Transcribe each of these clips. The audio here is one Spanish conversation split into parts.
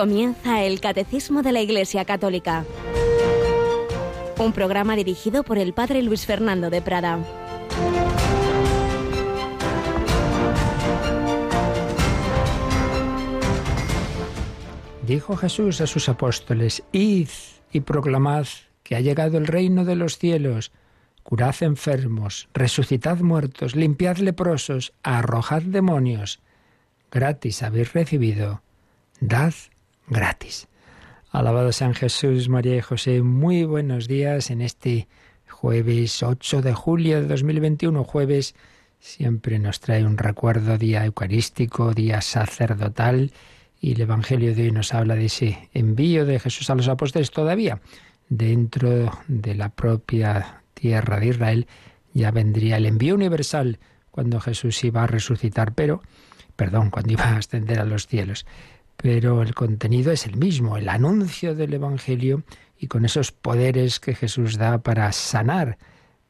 Comienza el Catecismo de la Iglesia Católica, un programa dirigido por el Padre Luis Fernando de Prada. Dijo Jesús a sus apóstoles, Id y proclamad que ha llegado el reino de los cielos. Curad enfermos, resucitad muertos, limpiad leprosos, arrojad demonios. Gratis habéis recibido, dad gratis. Alabado San Jesús, María y José, muy buenos días en este jueves 8 de julio de 2021, jueves siempre nos trae un recuerdo, día eucarístico, día sacerdotal, y el Evangelio de hoy nos habla de ese envío de Jesús a los apóstoles todavía. Dentro de la propia tierra de Israel, ya vendría el envío universal cuando Jesús iba a resucitar, pero, perdón, cuando iba a ascender a los cielos pero el contenido es el mismo, el anuncio del Evangelio y con esos poderes que Jesús da para sanar,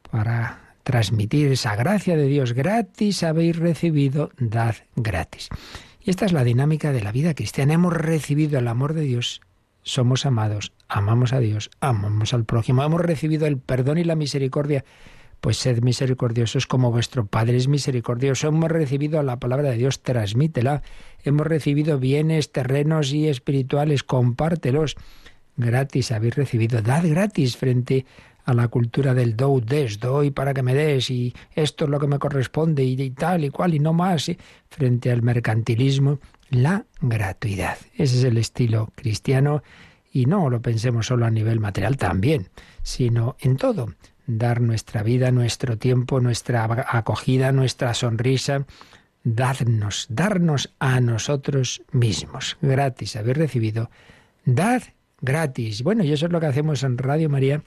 para transmitir esa gracia de Dios gratis habéis recibido, dad gratis. Y esta es la dinámica de la vida cristiana. Hemos recibido el amor de Dios, somos amados, amamos a Dios, amamos al prójimo, hemos recibido el perdón y la misericordia pues sed misericordiosos como vuestro Padre es misericordioso. Hemos recibido la palabra de Dios, transmítela. Hemos recibido bienes terrenos y espirituales, compártelos. Gratis habéis recibido, dad gratis frente a la cultura del do, des, doy para que me des y esto es lo que me corresponde y, tal y cual y no más. Frente al mercantilismo, la gratuidad. Ese es el estilo cristiano y no lo pensemos solo a nivel material también, sino en todo dar nuestra vida, nuestro tiempo, nuestra acogida, nuestra sonrisa, dadnos, darnos a nosotros mismos. Gratis habéis recibido. Dad gratis. Bueno, y eso es lo que hacemos en Radio María.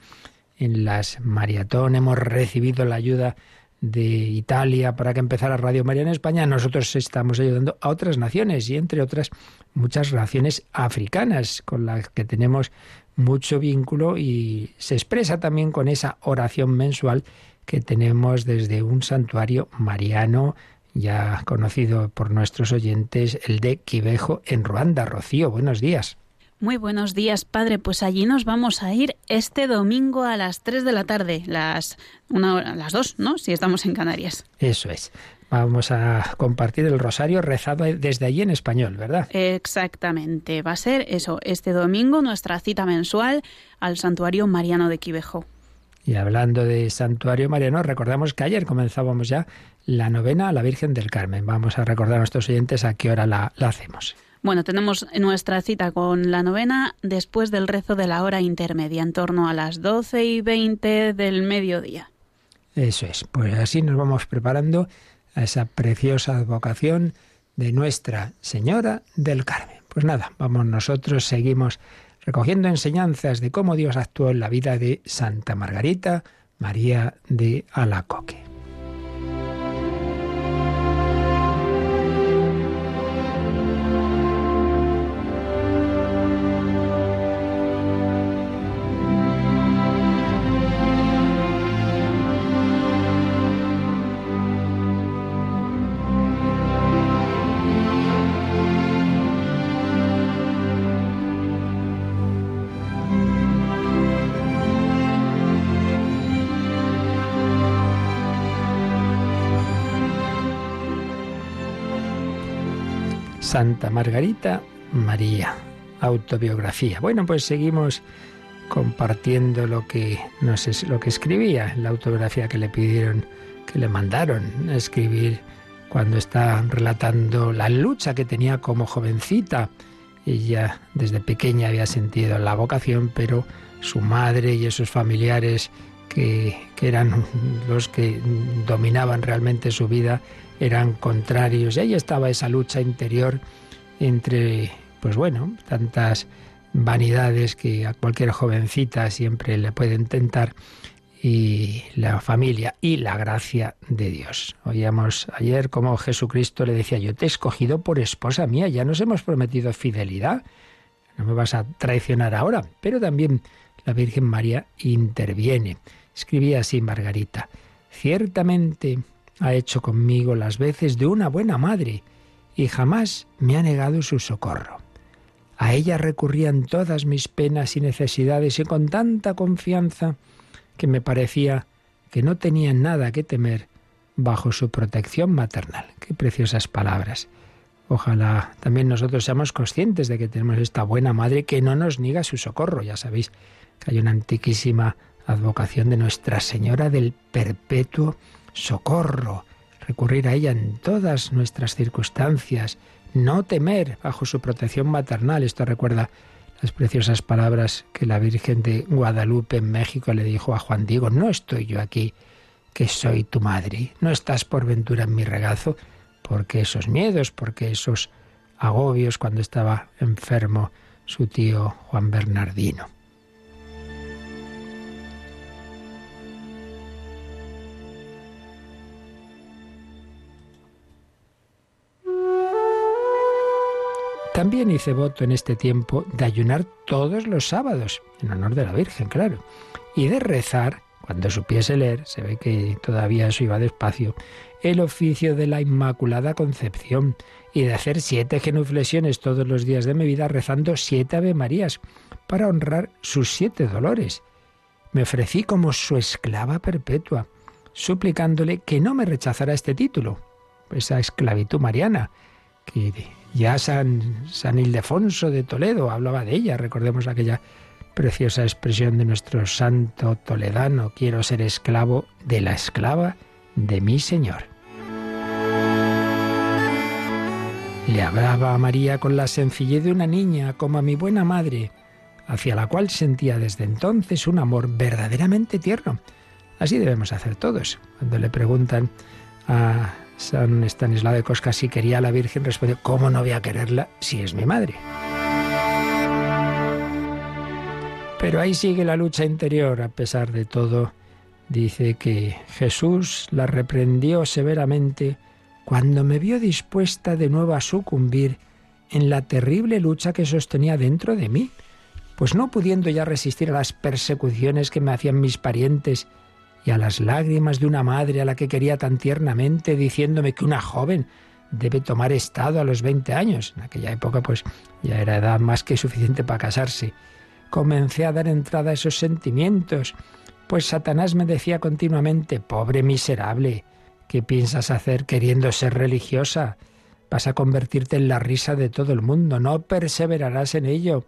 En las maratón hemos recibido la ayuda de Italia para que empezara Radio María en España. Nosotros estamos ayudando a otras naciones y entre otras muchas naciones africanas con las que tenemos mucho vínculo y se expresa también con esa oración mensual que tenemos desde un santuario mariano ya conocido por nuestros oyentes, el de Quivejo en Ruanda. Rocío, buenos días. Muy buenos días, padre. Pues allí nos vamos a ir este domingo a las 3 de la tarde, las, una las 2, ¿no? Si estamos en Canarias. Eso es. Vamos a compartir el rosario rezado desde allí en español, ¿verdad? Exactamente. Va a ser eso, este domingo nuestra cita mensual al Santuario Mariano de Quivejo. Y hablando de Santuario Mariano, recordamos que ayer comenzábamos ya la novena a la Virgen del Carmen. Vamos a recordar a nuestros oyentes a qué hora la, la hacemos. Bueno, tenemos nuestra cita con la novena después del rezo de la hora intermedia, en torno a las 12 y 20 del mediodía. Eso es, pues así nos vamos preparando a esa preciosa vocación de Nuestra Señora del Carmen. Pues nada, vamos nosotros, seguimos recogiendo enseñanzas de cómo Dios actuó en la vida de Santa Margarita María de Alacoque. Santa Margarita María, autobiografía. Bueno, pues seguimos compartiendo lo que no sé lo que escribía, la autobiografía que le pidieron, que le mandaron escribir cuando está relatando la lucha que tenía como jovencita. Ella desde pequeña había sentido la vocación, pero su madre y esos familiares que, que eran los que dominaban realmente su vida, eran contrarios. Y ahí estaba esa lucha interior entre, pues bueno, tantas vanidades que a cualquier jovencita siempre le pueden tentar y la familia y la gracia de Dios. Oíamos ayer como Jesucristo le decía, yo te he escogido por esposa mía, ya nos hemos prometido fidelidad, no me vas a traicionar ahora, pero también la Virgen María interviene. Escribía así Margarita, ciertamente ha hecho conmigo las veces de una buena madre y jamás me ha negado su socorro. A ella recurrían todas mis penas y necesidades y con tanta confianza que me parecía que no tenía nada que temer bajo su protección maternal. Qué preciosas palabras. Ojalá también nosotros seamos conscientes de que tenemos esta buena madre que no nos niega su socorro. Ya sabéis que hay una antiquísima advocación de Nuestra Señora del Perpetuo Socorro. Recurrir a ella en todas nuestras circunstancias. No temer bajo su protección maternal. Esto recuerda las preciosas palabras que la Virgen de Guadalupe en México le dijo a Juan Diego. No estoy yo aquí, que soy tu madre. No estás por ventura en mi regazo porque esos miedos, porque esos agobios cuando estaba enfermo su tío Juan Bernardino. Hice voto en este tiempo de ayunar todos los sábados, en honor de la Virgen, claro, y de rezar, cuando supiese leer, se ve que todavía eso iba despacio, el oficio de la Inmaculada Concepción y de hacer siete genuflexiones todos los días de mi vida rezando siete Ave Marías para honrar sus siete dolores. Me ofrecí como su esclava perpetua, suplicándole que no me rechazara este título, esa esclavitud mariana, que ya San, San Ildefonso de Toledo hablaba de ella, recordemos aquella preciosa expresión de nuestro santo toledano, quiero ser esclavo de la esclava de mi Señor. Le hablaba a María con la sencillez de una niña, como a mi buena madre, hacia la cual sentía desde entonces un amor verdaderamente tierno. Así debemos hacer todos. Cuando le preguntan a San Estanislao de Cosca si quería a la Virgen, responde, ¿cómo no voy a quererla si es mi madre? Pero ahí sigue la lucha interior, a pesar de todo. Dice que Jesús la reprendió severamente cuando me vio dispuesta de nuevo a sucumbir en la terrible lucha que sostenía dentro de mí, pues no pudiendo ya resistir a las persecuciones que me hacían mis parientes y a las lágrimas de una madre a la que quería tan tiernamente, diciéndome que una joven debe tomar estado a los 20 años. En aquella época pues ya era edad más que suficiente para casarse. Comencé a dar entrada a esos sentimientos, pues Satanás me decía continuamente, pobre miserable, ¿Qué piensas hacer queriendo ser religiosa? Vas a convertirte en la risa de todo el mundo, no perseverarás en ello.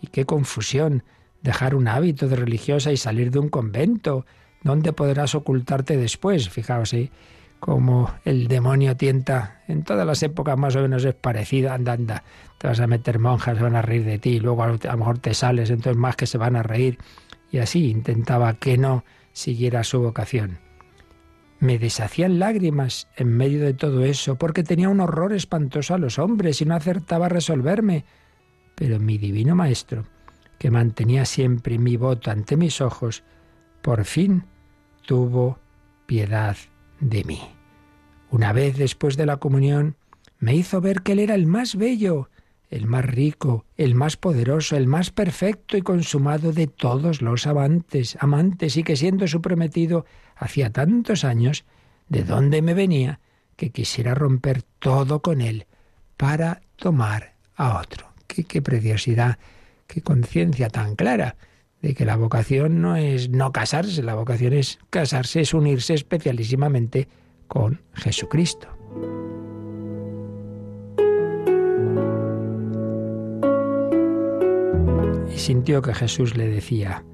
Y qué confusión, dejar un hábito de religiosa y salir de un convento. ¿Dónde podrás ocultarte después? Fijaos, ¿eh? como el demonio tienta, en todas las épocas más o menos es parecido, anda, anda, te vas a meter monjas, se van a reír de ti, luego a lo mejor te sales, entonces más que se van a reír. Y así intentaba que no siguiera su vocación. Me deshacían lágrimas en medio de todo eso, porque tenía un horror espantoso a los hombres y no acertaba a resolverme. Pero mi divino Maestro, que mantenía siempre mi voto ante mis ojos, por fin tuvo piedad de mí. Una vez después de la comunión, me hizo ver que Él era el más bello, el más rico, el más poderoso, el más perfecto y consumado de todos los amantes, amantes, y que siendo su prometido hacía tantos años, de dónde me venía, que quisiera romper todo con él para tomar a otro. Qué, qué preciosidad, qué conciencia tan clara de que la vocación no es no casarse, la vocación es casarse, es unirse especialísimamente con Jesucristo. Y sintió que Jesús le decía,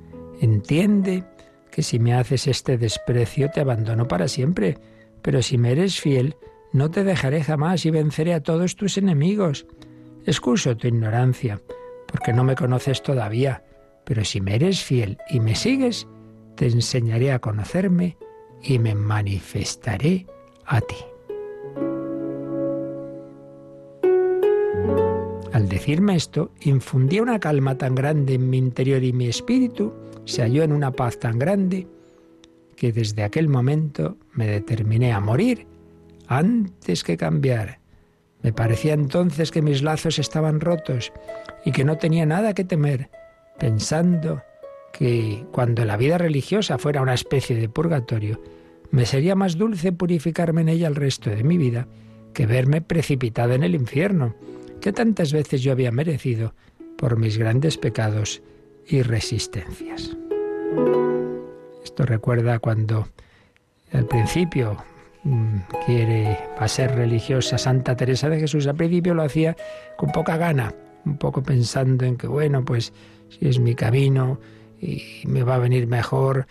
entiende que si me haces este desprecio te abandono para siempre, pero si me eres fiel, no te dejaré jamás y venceré a todos tus enemigos. Excuso tu ignorancia, porque no me conoces todavía, pero si me eres fiel y me sigues, te enseñaré a conocerme y me manifestaré a ti. Al decirme esto, infundía una calma tan grande en mi interior y mi espíritu, se halló en una paz tan grande, que desde aquel momento me determiné a morir antes que cambiar. Me parecía entonces que mis lazos estaban rotos y que no tenía nada que temer, pensando que cuando la vida religiosa fuera una especie de purgatorio, me sería más dulce purificarme en ella el resto de mi vida que verme precipitada en el infierno, que tantas veces yo había merecido por mis grandes pecados y resistencias. Esto recuerda cuando al principio mm, quiere va a ser religiosa Santa Teresa de Jesús. Al principio lo hacía con poca gana, un poco pensando en que bueno, pues si es mi camino y me va a venir mejor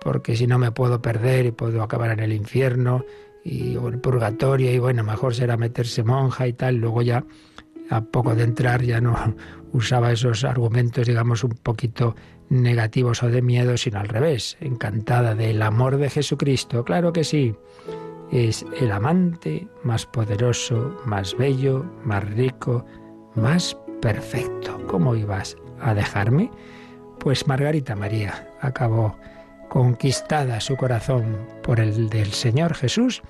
porque si no me puedo perder y puedo acabar en el infierno y o el purgatorio y bueno, mejor será meterse monja y tal. Luego ya a poco de entrar ya no usaba esos argumentos, digamos, un poquito negativos o de miedo, sino al revés, encantada del amor de Jesucristo. Claro que sí, es el amante más poderoso, más bello, más rico, más perfecto. ¿Cómo ibas a dejarme? Pues Margarita María acabó conquistada su corazón por el del Señor Jesús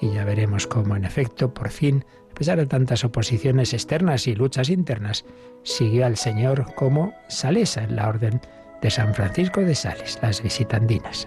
y ya veremos cómo en efecto por fin a pesar de tantas oposiciones externas y luchas internas, siguió al Señor como Salesa en la orden de San Francisco de Sales, las visitandinas.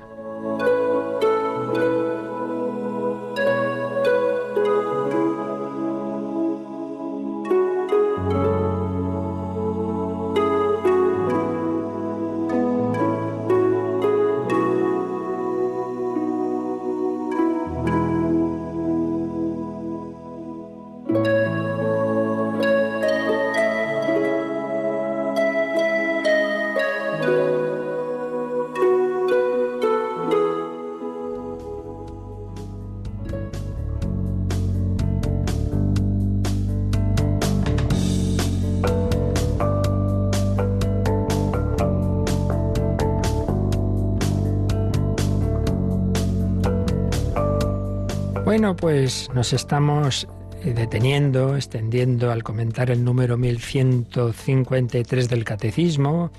Pues nos estamos eh, deteniendo, extendiendo al comentar el número 1153 del Catecismo,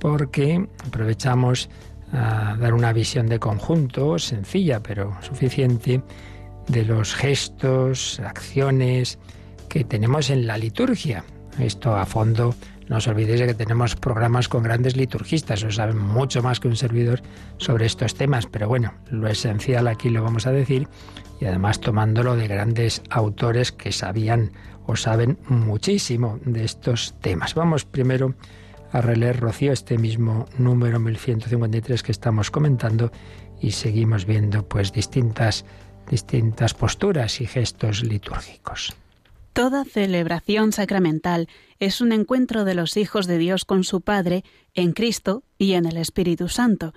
porque aprovechamos a dar una visión de conjunto, sencilla pero suficiente, de los gestos, acciones que tenemos en la liturgia. Esto a fondo, no os olvidéis de que tenemos programas con grandes liturgistas, os saben mucho más que un servidor sobre estos temas, pero bueno, lo esencial aquí lo vamos a decir y además tomándolo de grandes autores que sabían o saben muchísimo de estos temas. Vamos primero a releer, Rocío, este mismo número 1153 que estamos comentando y seguimos viendo pues distintas, distintas posturas y gestos litúrgicos. Toda celebración sacramental es un encuentro de los hijos de Dios con su Padre en Cristo y en el Espíritu Santo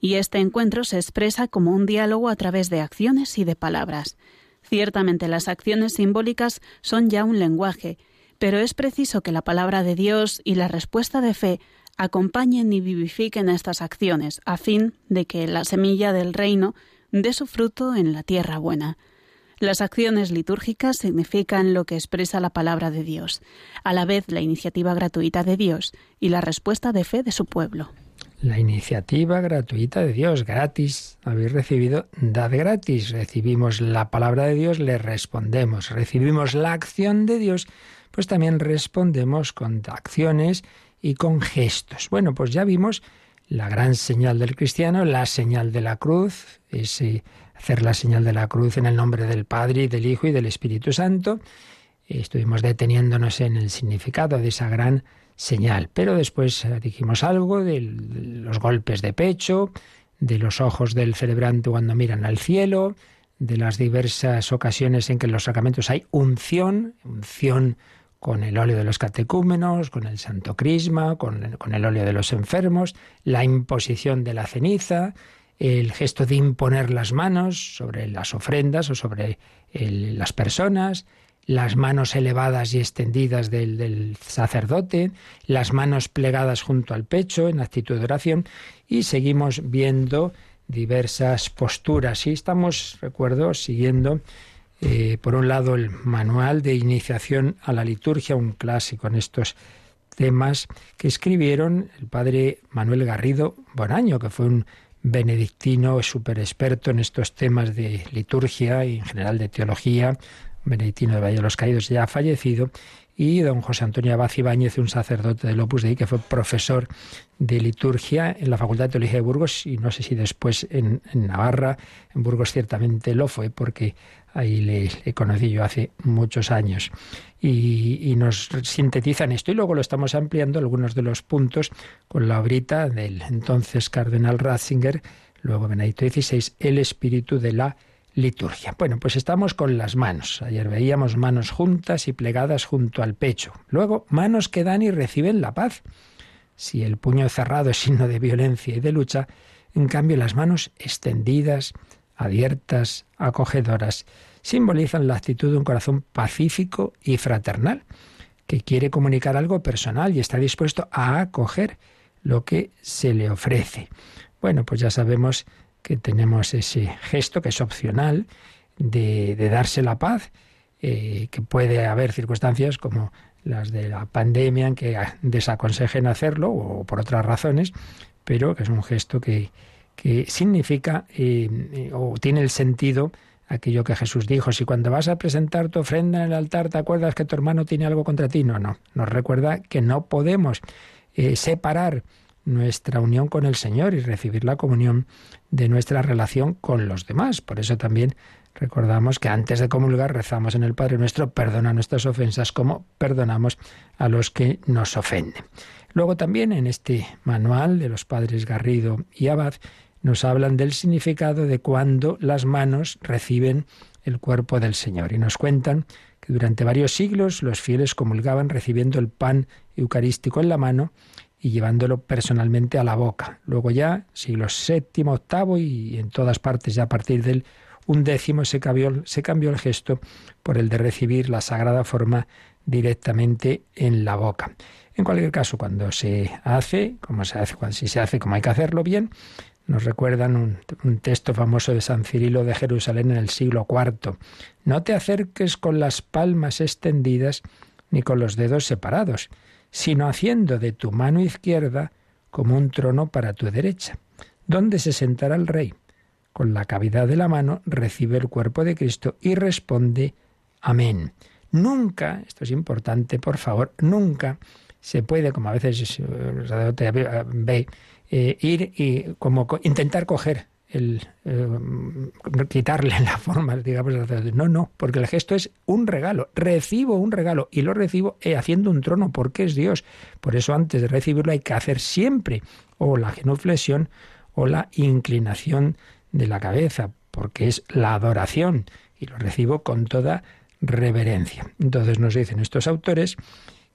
y este encuentro se expresa como un diálogo a través de acciones y de palabras. Ciertamente las acciones simbólicas son ya un lenguaje, pero es preciso que la palabra de Dios y la respuesta de fe acompañen y vivifiquen estas acciones, a fin de que la semilla del reino dé su fruto en la tierra buena. Las acciones litúrgicas significan lo que expresa la palabra de Dios, a la vez la iniciativa gratuita de Dios y la respuesta de fe de su pueblo la iniciativa gratuita de Dios, gratis. Habéis recibido, dad gratis. Recibimos la palabra de Dios, le respondemos. Recibimos la acción de Dios, pues también respondemos con acciones y con gestos. Bueno, pues ya vimos la gran señal del cristiano, la señal de la cruz, ese hacer la señal de la cruz en el nombre del Padre y del Hijo y del Espíritu Santo. Estuvimos deteniéndonos en el significado de esa gran señal. Pero después eh, dijimos algo de los golpes de pecho, de los ojos del celebrante cuando miran al cielo, de las diversas ocasiones en que en los sacramentos hay unción, unción con el óleo de los catecúmenos, con el santo crisma, con, el óleo de los enfermos, la imposición de la ceniza, el gesto de imponer las manos sobre las ofrendas o sobre las personas, las manos elevadas y extendidas del, sacerdote, las manos plegadas junto al pecho en actitud de oración y seguimos viendo diversas posturas. Y estamos, recuerdo, siguiendo eh, por un lado el manual de iniciación a la liturgia, un clásico en estos temas que escribieron el padre Manuel Garrido Bonaño, que fue un benedictino súper experto en estos temas de liturgia y en general de teología, Benedictino de Valle de los Caídos, ya ha fallecido, y don José Antonio Abad Ibáñez, un sacerdote del Opus Dei que fue profesor de liturgia en la Facultad de Teología de Burgos y no sé si después en, Navarra, en Burgos ciertamente lo fue porque ahí le, conocí yo hace muchos años. Y, y, nos sintetizan esto y luego lo estamos ampliando algunos de los puntos con la obrita del entonces cardenal Ratzinger, luego Benedicto XVI, el espíritu de la liturgia. Bueno, pues estamos con las manos. Ayer veíamos manos juntas y plegadas junto al pecho. Luego, manos que dan y reciben la paz. Si el puño cerrado es signo de violencia y de lucha, en cambio las manos extendidas, abiertas, acogedoras, simbolizan la actitud de un corazón pacífico y fraternal, que quiere comunicar algo personal y está dispuesto a acoger lo que se le ofrece. Bueno, pues ya sabemos que tenemos ese gesto que es opcional de, darse la paz, eh, que puede haber circunstancias como las de la pandemia en que desaconsejen hacerlo o por otras razones, pero que es un gesto que, que significa eh, o tiene el sentido aquello que Jesús dijo, si cuando vas a presentar tu ofrenda en el altar te acuerdas que tu hermano tiene algo contra ti, no, no, nos recuerda que no podemos eh, separar nuestra unión con el Señor y recibir la comunión de nuestra relación con los demás. Por eso también recordamos que antes de comulgar rezamos en el Padre nuestro, perdona nuestras ofensas como perdonamos a los que nos ofenden. Luego también en este manual de los padres Garrido y Abad nos hablan del significado de cuando las manos reciben el cuerpo del Señor y nos cuentan que durante varios siglos los fieles comulgaban recibiendo el pan eucarístico en la mano y llevándolo personalmente a la boca. Luego ya, siglo VII, VIII y en todas partes ya a partir del undécimo se cambió, se cambió el gesto por el de recibir la sagrada forma directamente en la boca. En cualquier caso, cuando se hace, como se hace, si se hace como hay que hacerlo bien, nos recuerdan un, texto famoso de San Cirilo de Jerusalén en el siglo IV. No te acerques con las palmas extendidas ni con los dedos separados, sino haciendo de tu mano izquierda como un trono para tu derecha. ¿Dónde se sentará el rey? Con la cavidad de la mano recibe el cuerpo de Cristo y responde Amén. Nunca, esto es importante, por favor, nunca se puede, como a veces eh, ve, eh, ir y como intentar coger el eh, quitarle la forma, digamos, no, no, porque el gesto es un regalo, recibo un regalo y lo recibo eh, haciendo un trono porque es Dios. Por eso antes de recibirlo hay que hacer siempre o la genuflexión o la inclinación de la cabeza, porque es la adoración y lo recibo con toda reverencia. Entonces nos dicen estos autores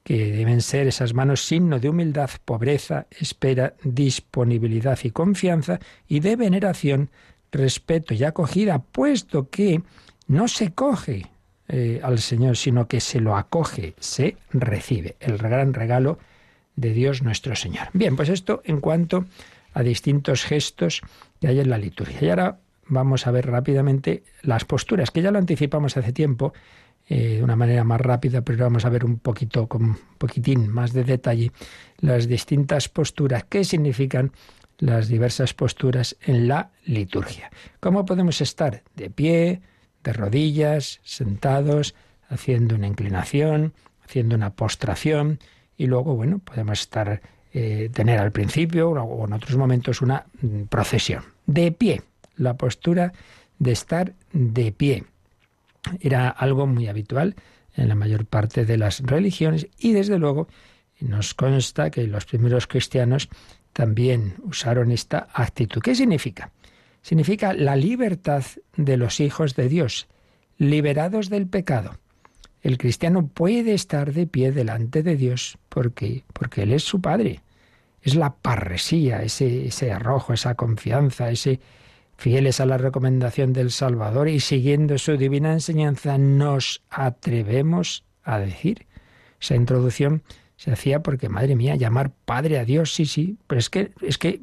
que deben ser esas manos signo de humildad, pobreza, espera, disponibilidad y confianza, y de veneración, respeto y acogida, puesto que no se coge eh, al Señor, sino que se lo acoge, se recibe, el gran regalo de Dios nuestro Señor. Bien, pues esto en cuanto a distintos gestos que hay en la liturgia. Y ahora vamos a ver rápidamente las posturas, que ya lo anticipamos hace tiempo, eh, de una manera más rápida, pero vamos a ver un poquito, con un poquitín más de detalle, las distintas posturas, qué significan las diversas posturas en la liturgia. ¿Cómo podemos estar de pie, de rodillas, sentados, haciendo una inclinación, haciendo una postración y luego, bueno, podemos estar eh, tener al principio o en otros momentos una mm, procesión. De pie, la postura de estar de pie era algo muy habitual en la mayor parte de las religiones y desde luego nos consta que los primeros cristianos también usaron esta actitud. ¿Qué significa? Significa la libertad de los hijos de Dios, liberados del pecado. El cristiano puede estar de pie delante de Dios porque, porque Él es su Padre. Es la parresía, ese, ese arrojo, esa confianza, ese, Fieles a la recomendación del Salvador y siguiendo su divina enseñanza, nos atrevemos a decir. Esa introducción se hacía porque, madre mía, llamar Padre a Dios, sí, sí, pero es que, es que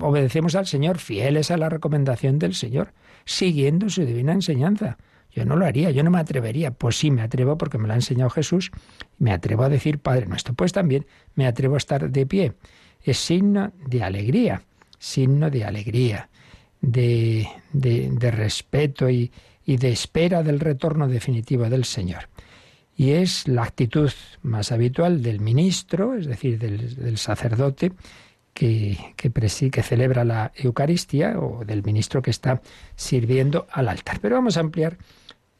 obedecemos al Señor, fieles a la recomendación del Señor, siguiendo su divina enseñanza. Yo no lo haría, yo no me atrevería. Pues sí, me atrevo porque me lo ha enseñado Jesús. Me atrevo a decir Padre nuestro. Pues también me atrevo a estar de pie. Es signo de alegría, signo de alegría de, de, respeto y, y de espera del retorno definitivo del Señor. y es la actitud más habitual del ministro, es decir, del, sacerdote que, que, que, celebra la Eucaristía o del ministro que está sirviendo al altar. Pero vamos a ampliar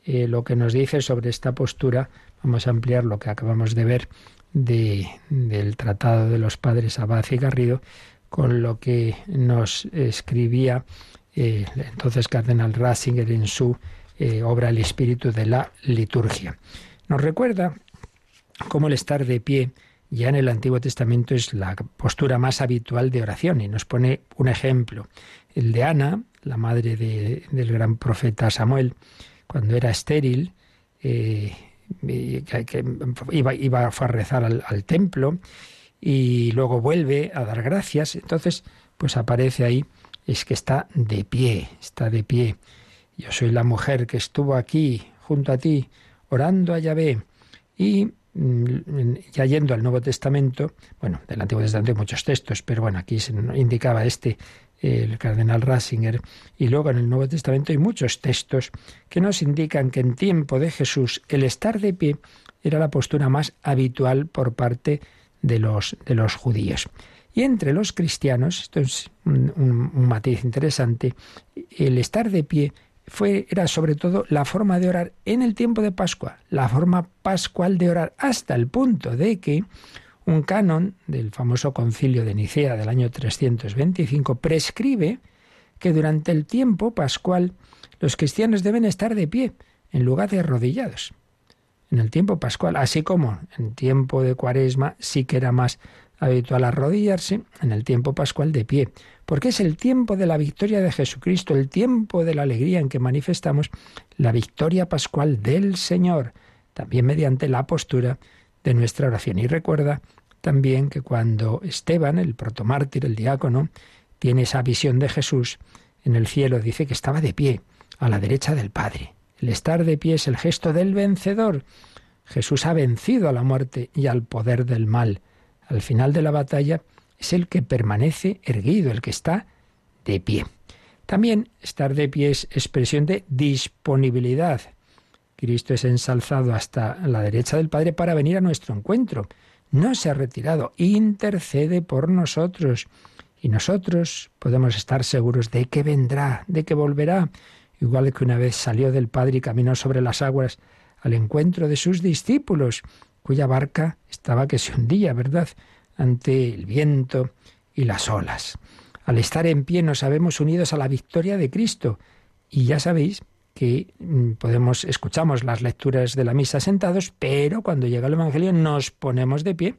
eh, lo que nos dice sobre esta postura, vamos a ampliar lo que acabamos de ver de, del Tratado de los Padres Abad y Garrido con lo que nos escribía eh, entonces Cardenal Ratzinger en su eh, obra El espíritu de la liturgia. Nos recuerda cómo el estar de pie ya en el Antiguo Testamento es la postura más habitual de oración y nos pone un ejemplo. El de Ana, la madre del gran profeta Samuel, cuando era estéril, eh, que, iba, iba, a rezar al, templo y luego vuelve a dar gracias. Entonces, pues aparece ahí, es que está de pie, está de pie. Yo soy la mujer que estuvo aquí junto a ti orando a Yahvé y mm, ya yendo al Nuevo Testamento, bueno, del Antiguo Testamento hay muchos textos, pero bueno, aquí se indicaba este, el cardenal Ratzinger, y luego en el Nuevo Testamento hay muchos textos que nos indican que en tiempo de Jesús el estar de pie era la postura más habitual por parte de los, de los judíos. Y entre los cristianos, esto es un matiz interesante, el estar de pie fue, era sobre todo la forma de orar en el tiempo de Pascua, la forma pascual de orar, hasta el punto de que un canon del famoso concilio de Nicea del año 325 prescribe que durante el tiempo pascual los cristianos deben estar de pie en lugar de arrodillados. En el tiempo pascual, así como en tiempo de cuaresma sí que era más habitual arrodillarse, en el tiempo pascual de pie porque es el tiempo de la victoria de Jesucristo, el tiempo de la alegría en que manifestamos la victoria pascual del Señor, también mediante la postura de nuestra oración. Y recuerda también que cuando Esteban, el protomártir, el diácono, tiene esa visión de Jesús en el cielo, dice que estaba de pie, a la derecha del Padre. El estar de pie es el gesto del vencedor. Jesús ha vencido a la muerte y al poder del mal. Al final de la batalla, es el que permanece erguido, el que está de pie. También estar de pie es expresión de disponibilidad. Cristo es ensalzado hasta la derecha del Padre para venir a nuestro encuentro. No se ha retirado, intercede por nosotros. Y nosotros podemos estar seguros de que vendrá, de que volverá, igual que una vez salió del Padre y caminó sobre las aguas al encuentro de sus discípulos, cuya barca estaba que se hundía, ¿verdad? ante el viento y las olas. Al estar en pie nos sabemos unidos a la victoria de Cristo y ya sabéis que mm, podemos escuchamos las lecturas de la misa sentados, pero cuando llega el evangelio nos ponemos de pie.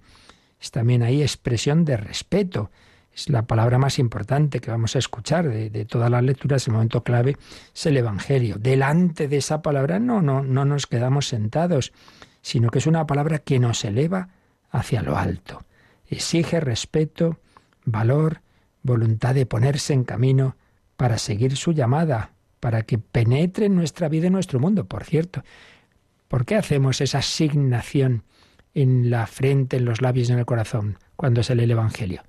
Es también ahí expresión de respeto. Es la palabra más importante que vamos a escuchar de, todas las lecturas. El momento clave es el Evangelio. Delante de esa palabra no, no, no nos quedamos sentados, sino que es una palabra que nos eleva hacia lo alto exige respeto, valor, voluntad de ponerse en camino para seguir su llamada, para que penetre en nuestra vida y nuestro mundo. Por cierto, ¿por qué hacemos esa asignación en la frente, en los labios y en el corazón cuando se lee el Evangelio?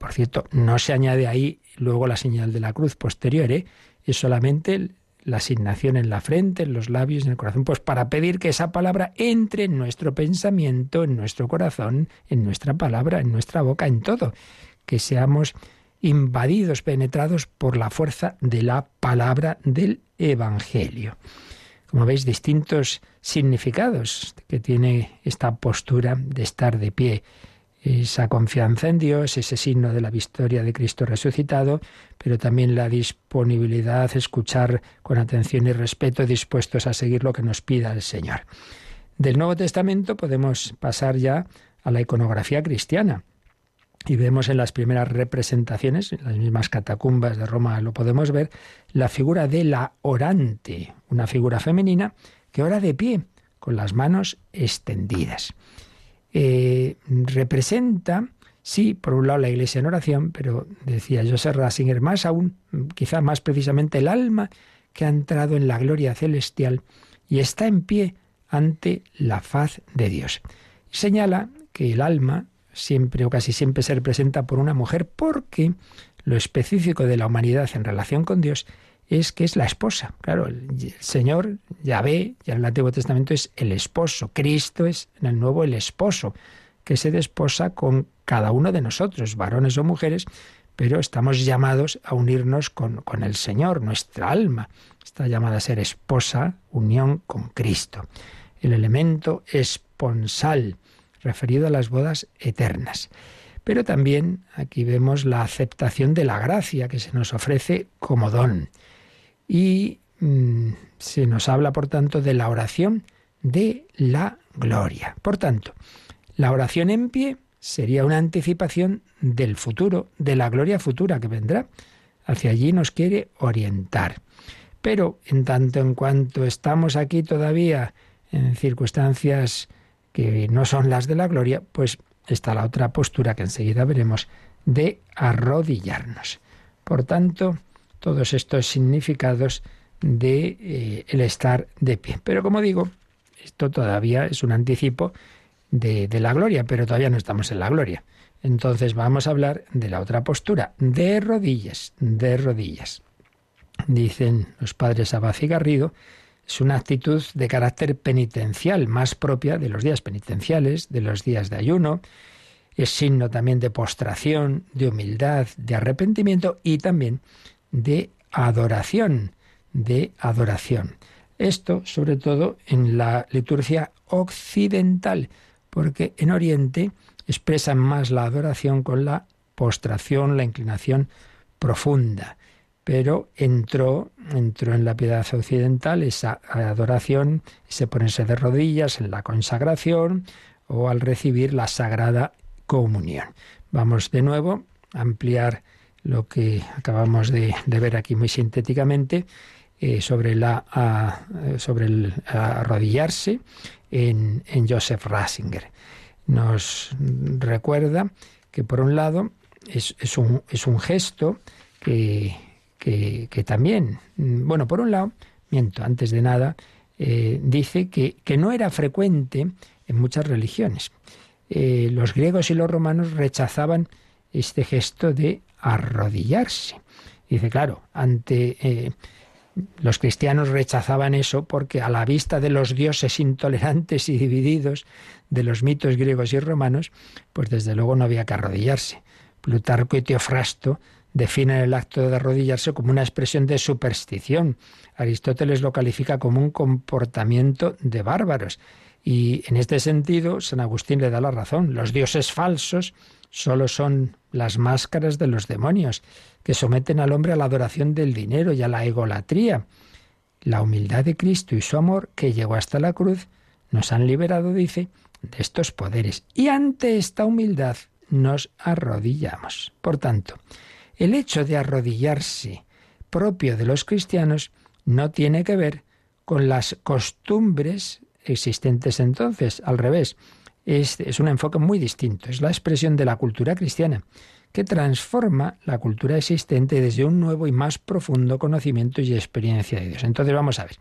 Por cierto, no se añade ahí luego la señal de la cruz posterior, es solamente la asignación en la frente, en los labios, en el corazón, pues para pedir que esa palabra entre en nuestro pensamiento, en nuestro corazón, en nuestra palabra, en nuestra boca, en todo, que seamos invadidos, penetrados por la fuerza de la palabra del Evangelio. Como veis, distintos significados que tiene esta postura de estar de pie esa confianza en Dios, ese signo de la victoria de Cristo resucitado, pero también la disponibilidad escuchar con atención y respeto, dispuestos a seguir lo que nos pida el Señor. Del Nuevo Testamento podemos pasar ya a la iconografía cristiana. Y vemos en las primeras representaciones, en las mismas catacumbas de Roma lo podemos ver, la figura de la orante, una figura femenina que ora de pie, con las manos extendidas. Eh, representa, sí, por un lado la iglesia en oración, pero decía Joseph Ratzinger, más aún, quizá más precisamente el alma que ha entrado en la gloria celestial y está en pie ante la faz de Dios. Señala que el alma siempre o casi siempre se representa por una mujer porque lo específico de la humanidad en relación con Dios es que es la esposa. Claro, el, Señor, Yahvé, ya en el Antiguo Testamento es el esposo. Cristo es en el Nuevo el esposo, que se desposa con cada uno de nosotros, varones o mujeres, pero estamos llamados a unirnos con, con el Señor, nuestra alma. Está llamada a ser esposa, unión con Cristo. El elemento esponsal, referido a las bodas eternas. Pero también aquí vemos la aceptación de la gracia que se nos ofrece como don. Y mm, se nos habla, por tanto, de la oración de la gloria. Por tanto, la oración en pie sería una anticipación del futuro, de la gloria futura que vendrá. Hacia allí nos quiere orientar. Pero en tanto en cuanto estamos aquí todavía en circunstancias que no son las de la gloria, pues está la otra postura que enseguida veremos de arrodillarnos. Por tanto, todos estos significados de eh, el estar de pie. Pero como digo, esto todavía es un anticipo de, de la gloria, pero todavía no estamos en la gloria. Entonces vamos a hablar de la otra postura, de rodillas, de rodillas. Dicen los padres Abad y Garrido, es una actitud de carácter penitencial, más propia de los días penitenciales, de los días de ayuno, es signo también de postración, de humildad, de arrepentimiento y también de adoración, de adoración. Esto, sobre todo, en la liturgia occidental, porque en Oriente expresan más la adoración con la postración, la inclinación profunda. Pero entró, entró en la piedad occidental esa adoración, ese ponerse de rodillas en la consagración o al recibir la sagrada comunión. Vamos de nuevo a ampliar lo que acabamos de, ver aquí muy sintéticamente eh, sobre, la, sobre el arrodillarse en, Joseph Ratzinger. Nos recuerda que por un lado es, un, es un, gesto que, que, también, bueno, por un lado, miento, antes de nada, eh, dice que, que no era frecuente en muchas religiones. Eh, los griegos y los romanos rechazaban este gesto de arrodillarse. Dice, claro, ante eh, los cristianos rechazaban eso porque a la vista de los dioses intolerantes y divididos de los mitos griegos y romanos, pues desde luego no había que arrodillarse. Plutarco y Teofrasto definen el acto de arrodillarse como una expresión de superstición. Aristóteles lo califica como un comportamiento de bárbaros. Y en este sentido, San Agustín le da la razón. Los dioses falsos solo son las máscaras de los demonios, que someten al hombre a la adoración del dinero y a la egolatría. La humildad de Cristo y su amor, que llegó hasta la cruz, nos han liberado, dice, de estos poderes. Y ante esta humildad nos arrodillamos. Por tanto, el hecho de arrodillarse propio de los cristianos no tiene que ver con las costumbres existentes entonces. Al revés, es, es un enfoque muy distinto. Es la expresión de la cultura cristiana que transforma la cultura existente desde un nuevo y más profundo conocimiento y experiencia de Dios. Entonces vamos a ver,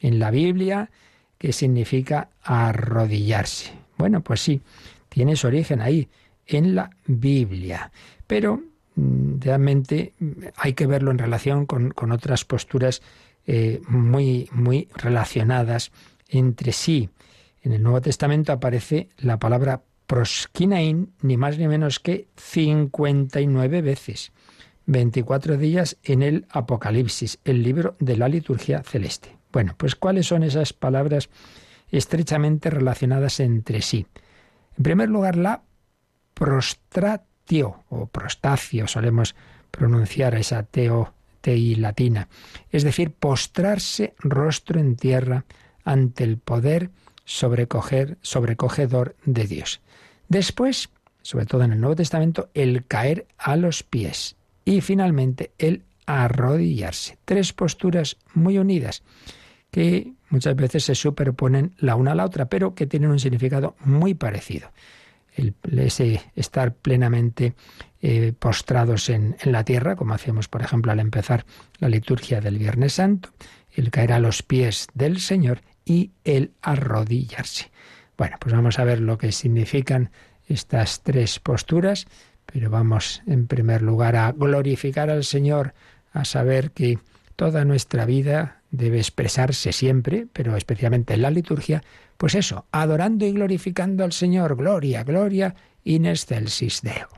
en la Biblia, ¿qué significa arrodillarse? Bueno, pues sí, tiene su origen ahí, en la Biblia. Pero mm, realmente mm, hay que verlo en relación con, otras posturas eh, muy, muy relacionadas entre sí. En el Nuevo Testamento aparece la palabra proskinain ni más ni menos que 59 veces. 24 días en el Apocalipsis, el libro de la liturgia celeste. Bueno, pues ¿cuáles son esas palabras estrechamente relacionadas entre sí? En primer lugar, la prostratio o prostacio, solemos pronunciar esa teo, tei latina, es decir, postrarse rostro en tierra ante el poder sobrecogedor de Dios. Después, sobre todo en el Nuevo Testamento, el caer a los pies y finalmente el arrodillarse. Tres posturas muy unidas que muchas veces se superponen la una a la otra, pero que tienen un significado muy parecido. El, estar plenamente eh, postrados en, en, la tierra, como hacíamos, por ejemplo, al empezar la liturgia del Viernes Santo, el caer a los pies del Señor y el arrodillarse. Bueno, pues vamos a ver lo que significan estas tres posturas, pero vamos en primer lugar a glorificar al Señor, a saber que Toda nuestra vida debe expresarse siempre, pero especialmente en la liturgia, pues eso, adorando y glorificando al Señor. Gloria, gloria in excelsis Deo.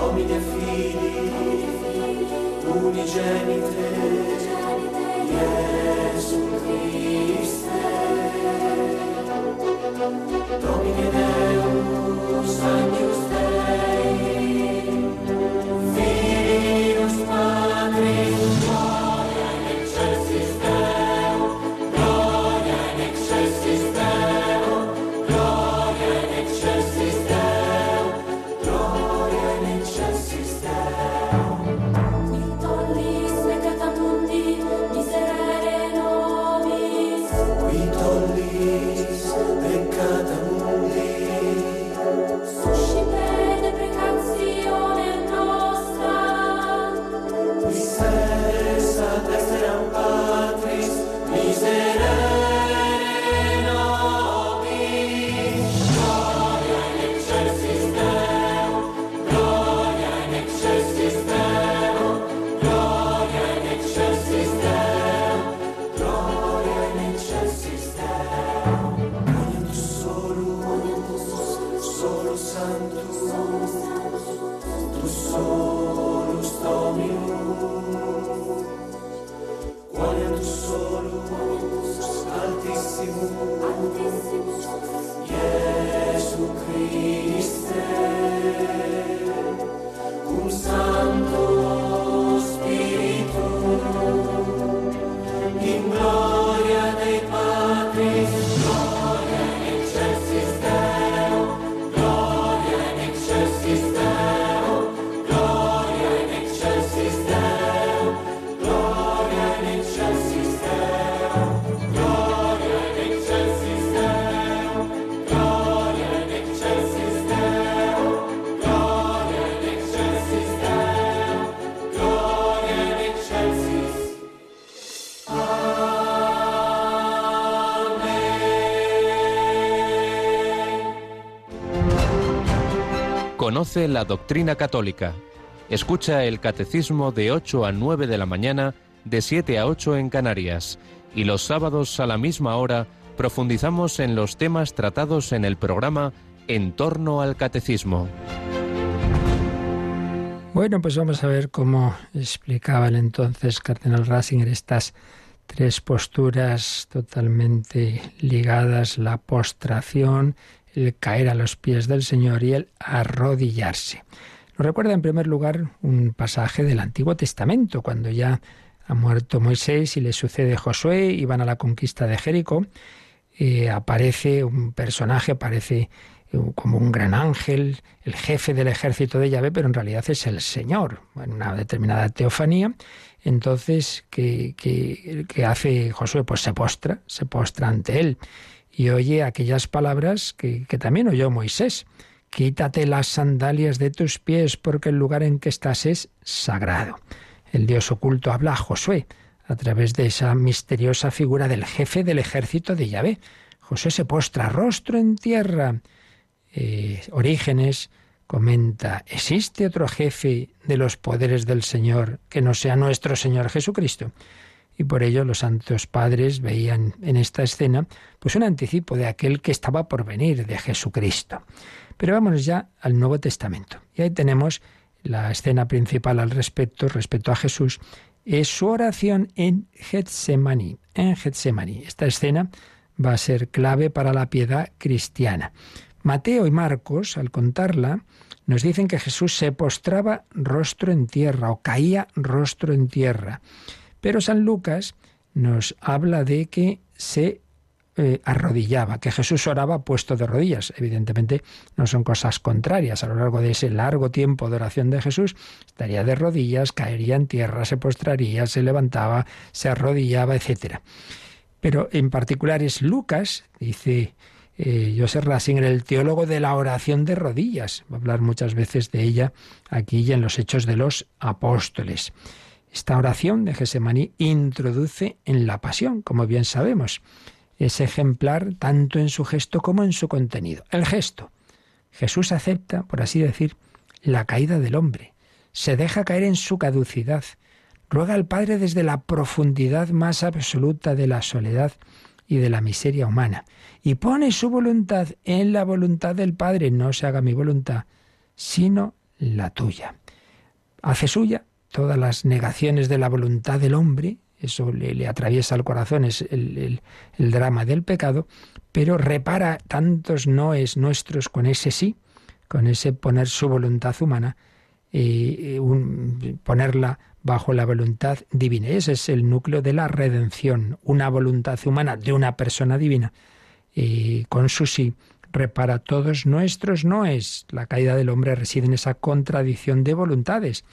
Domine Fili, unigenite, Iesu Christe. Domine Deus, aiuto, Conoce la doctrina católica. Escucha el catecismo de 8 a 9 de la mañana, de 7 a 8 en Canarias. Y los sábados a la misma hora profundizamos en los temas tratados en el programa En torno al catecismo. Bueno, pues vamos a ver cómo explicaba el entonces Cardenal Ratzinger estas tres posturas totalmente ligadas, la postración, el caer a los pies del Señor y el arrodillarse. Nos recuerda en primer lugar un pasaje del Antiguo Testamento, cuando ya ha muerto Moisés y le sucede Josué y van a la conquista de Jericó. Eh, aparece un personaje, aparece eh, como un gran ángel, el jefe del ejército de Yahvé, pero en realidad es el Señor, en una determinada teofanía. Entonces, ¿qué, qué hace Josué? Pues se postra, se postra ante él y oye aquellas palabras que, también oyó Moisés. Quítate las sandalias de tus pies porque el lugar en que estás es sagrado. El Dios oculto habla a Josué a través de esa misteriosa figura del jefe del ejército de Yahvé. Josué se postra rostro en tierra. Eh, Orígenes comenta, ¿existe otro jefe de los poderes del Señor que no sea nuestro Señor Jesucristo? Y por ello los santos padres veían en esta escena pues un anticipo de aquel que estaba por venir, de Jesucristo. Pero vámonos ya al Nuevo Testamento. Y ahí tenemos la escena principal al respecto, respecto a Jesús, es su oración en Getsemaní. En Getsemaní. Esta escena va a ser clave para la piedad cristiana. Mateo y Marcos, al contarla, nos dicen que Jesús se postraba rostro en tierra o caía rostro en tierra. Pero San Lucas nos habla de que se eh, arrodillaba, que Jesús oraba puesto de rodillas. Evidentemente no son cosas contrarias. A lo largo de ese largo tiempo de oración de Jesús, estaría de rodillas, caería en tierra, se postraría, se levantaba, se arrodillaba, etc. Pero en particular es Lucas, dice eh, Joseph Rasinger, el teólogo de la oración de rodillas. Va a hablar muchas veces de ella aquí y en los Hechos de los Apóstoles. Esta oración de Gesemaní introduce en la pasión, como bien sabemos. Es ejemplar tanto en su gesto como en su contenido. El gesto. Jesús acepta, por así decir, la caída del hombre. Se deja caer en su caducidad. Ruega al Padre desde la profundidad más absoluta de la soledad y de la miseria humana y pone su voluntad en la voluntad del Padre. No se haga mi voluntad, sino la tuya. Hace suya todas las negaciones de la voluntad del hombre, eso le, atraviesa el corazón, es el, drama del pecado, pero repara tantos noes nuestros con ese sí, con ese poner su voluntad humana, y ponerla bajo la voluntad divina. Ese es el núcleo de la redención, una voluntad humana de una persona divina y con su sí repara todos nuestros noes. La caída del hombre reside en esa contradicción de voluntades.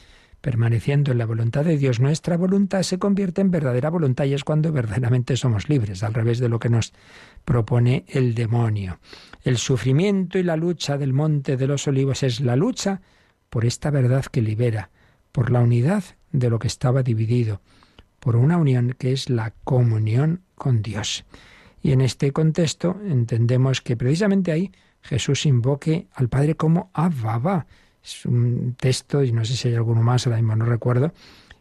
Permaneciendo en la voluntad de Dios, nuestra voluntad se convierte en verdadera voluntad y es cuando verdaderamente somos libres, al revés de lo que nos propone el demonio. El sufrimiento y la lucha del monte de los olivos es la lucha por esta verdad que libera, por la unidad de lo que estaba dividido, por una unión que es la comunión con Dios. Y en este contexto entendemos que precisamente ahí Jesús invoque al Padre como Abba. Es un texto, y no sé si hay alguno más, ahora mismo no recuerdo,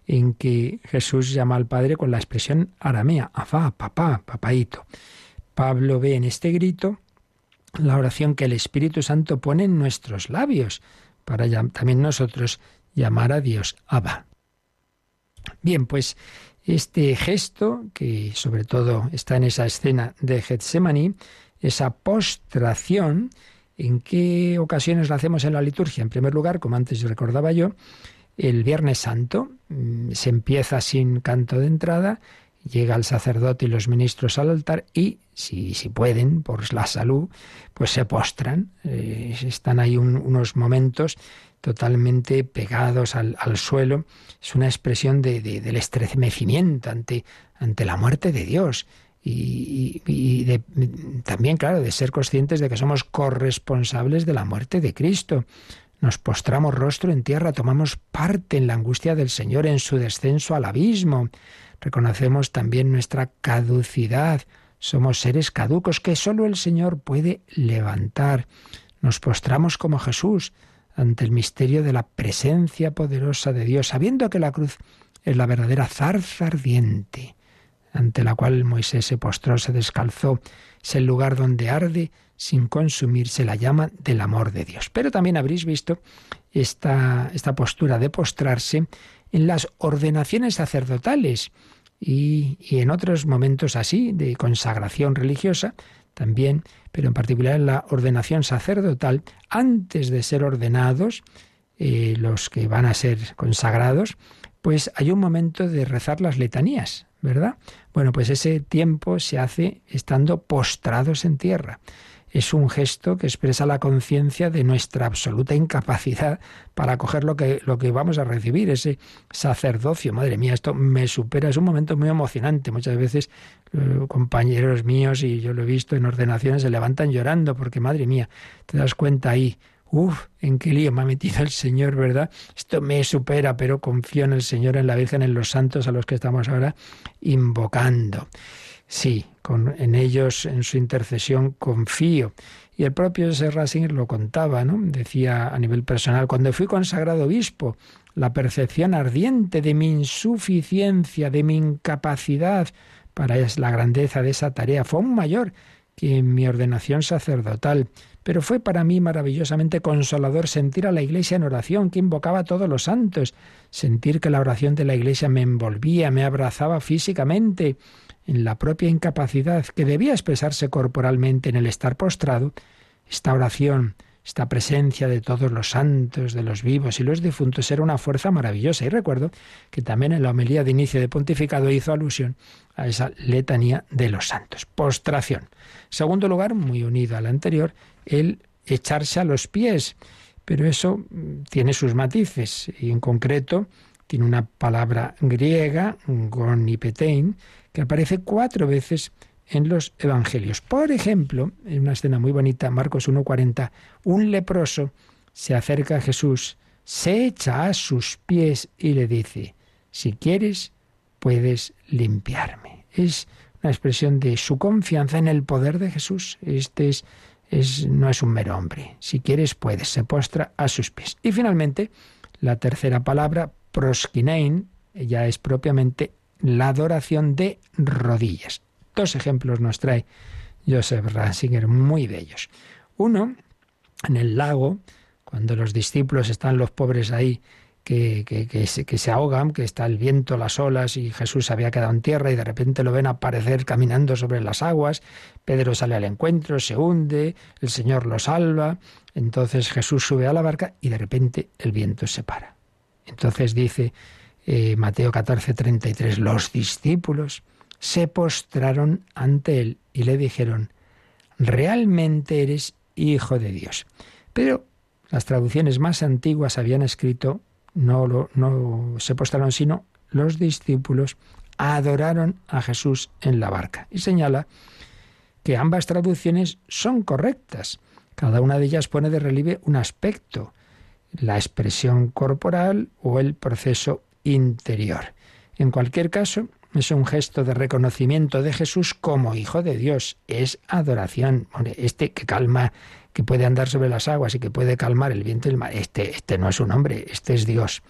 en que Jesús llama al Padre con la expresión aramea, Abba, papá, papaito. Pablo ve en este grito la oración que el Espíritu Santo pone en nuestros labios, para también nosotros llamar a Dios Abba. Bien, pues este gesto, que sobre todo está en esa escena de Getsemaní, esa postración, ¿en qué ocasiones la hacemos en la liturgia? En primer lugar, como antes recordaba yo, el Viernes Santo mm, se empieza sin canto de entrada, llega el sacerdote y los ministros al altar y, si, si pueden, por la salud, pues se postran. Eh, están ahí unos momentos totalmente pegados al, suelo, es una expresión de, del estremecimiento ante, ante la muerte de Dios. Y, también, claro, de ser conscientes de que somos corresponsables de la muerte de Cristo. Nos postramos rostro en tierra, tomamos parte en la angustia del Señor, en su descenso al abismo. Reconocemos también nuestra caducidad. Somos seres caducos que sólo el Señor puede levantar. Nos postramos como Jesús, ante el misterio de la presencia poderosa de Dios, sabiendo que la cruz es la verdadera zarza ardiente, ante la cual Moisés se postró, se descalzó, es el lugar donde arde sin consumirse la llama del amor de Dios. Pero también habréis visto esta, esta postura de postrarse en las ordenaciones sacerdotales y, y en otros momentos así de consagración religiosa, también, pero en particular en la ordenación sacerdotal, antes de ser ordenados, eh, los que van a ser consagrados, pues hay un momento de rezar las letanías, ¿verdad? Bueno, pues ese tiempo se hace estando postrados en tierra es un gesto que expresa la conciencia de nuestra absoluta incapacidad para acoger lo que, lo que vamos a recibir, ese sacerdocio. Madre mía, esto me supera, es un momento muy emocionante. Muchas veces eh, compañeros míos, y yo lo he visto en ordenaciones, se levantan llorando porque, madre mía, te das cuenta ahí, Uf, en qué lío me ha metido el Señor, ¿verdad? Esto me supera, pero confío en el Señor, en la Virgen, en los santos a los que estamos ahora invocando. Sí, en ellos, en su intercesión, confío. Y el propio Serrasinger lo contaba, ¿no? Decía a nivel personal, cuando fui consagrado obispo, la percepción ardiente de mi insuficiencia, de mi incapacidad para la grandeza de esa tarea fue aún mayor que en mi ordenación sacerdotal. Pero fue para mí maravillosamente consolador sentir a la Iglesia en oración, que invocaba a todos los santos, sentir que la oración de la Iglesia me envolvía, me abrazaba físicamente, en la propia incapacidad que debía expresarse corporalmente en el estar postrado, esta oración, esta presencia de todos los santos, de los vivos y los difuntos era una fuerza maravillosa. Y recuerdo que también en la homilía de inicio de pontificado hizo alusión a esa letanía de los santos. Postración. Segundo lugar, muy unido al anterior, el echarse a los pies. Pero eso mm, tiene sus matices y en concreto tiene una palabra griega, gonipetein, que aparece cuatro veces en los Evangelios. Por ejemplo, en una escena muy bonita, Marcos 1.40, un leproso se acerca a Jesús, se echa a sus pies y le dice, si quieres, puedes limpiarme. Es expresión de su confianza en el poder de Jesús. Este es, es, no es un mero hombre. Si quieres, puedes. Se postra a sus pies. Y finalmente, la tercera palabra, proskinein, ya es propiamente la adoración de rodillas. Dos ejemplos nos trae Joseph Ratzinger muy bellos. Uno, en el lago, cuando los discípulos están los pobres ahí que, se, se, ahogan, que está el viento, las olas y Jesús había quedado en tierra y de repente lo ven aparecer caminando sobre las aguas, Pedro sale al encuentro, se hunde, el Señor lo salva, entonces Jesús sube a la barca y de repente el viento se para. Entonces dice eh, Mateo 14, 33, los discípulos se postraron ante él y le dijeron, realmente eres hijo de Dios. Pero las traducciones más antiguas habían escrito, no, lo, no se postraron, sino los discípulos adoraron a Jesús en la barca. Y señala que ambas traducciones son correctas. Cada una de ellas pone de relieve un aspecto, la expresión corporal o el proceso interior. En cualquier caso, es un gesto de reconocimiento de Jesús como Hijo de Dios. Es adoración. Este que calma, que puede andar sobre las aguas y que puede calmar el viento y el mar, este, este no es un hombre, este es Dios.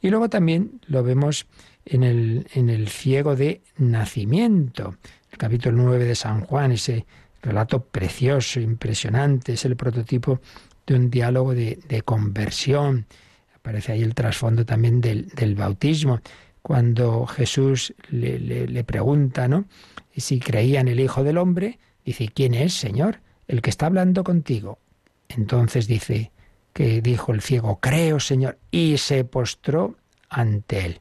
Y luego también lo vemos en el, en el ciego de nacimiento. El capítulo 9 de San Juan, ese relato precioso, impresionante, es el prototipo de un diálogo de, de conversión Aparece ahí el trasfondo también del, bautismo, cuando Jesús le, le, pregunta, ¿no? Si creía en el Hijo del Hombre, dice, ¿quién es, Señor? El que está hablando contigo. Entonces dice que dijo el ciego, creo, Señor, y se postró ante él.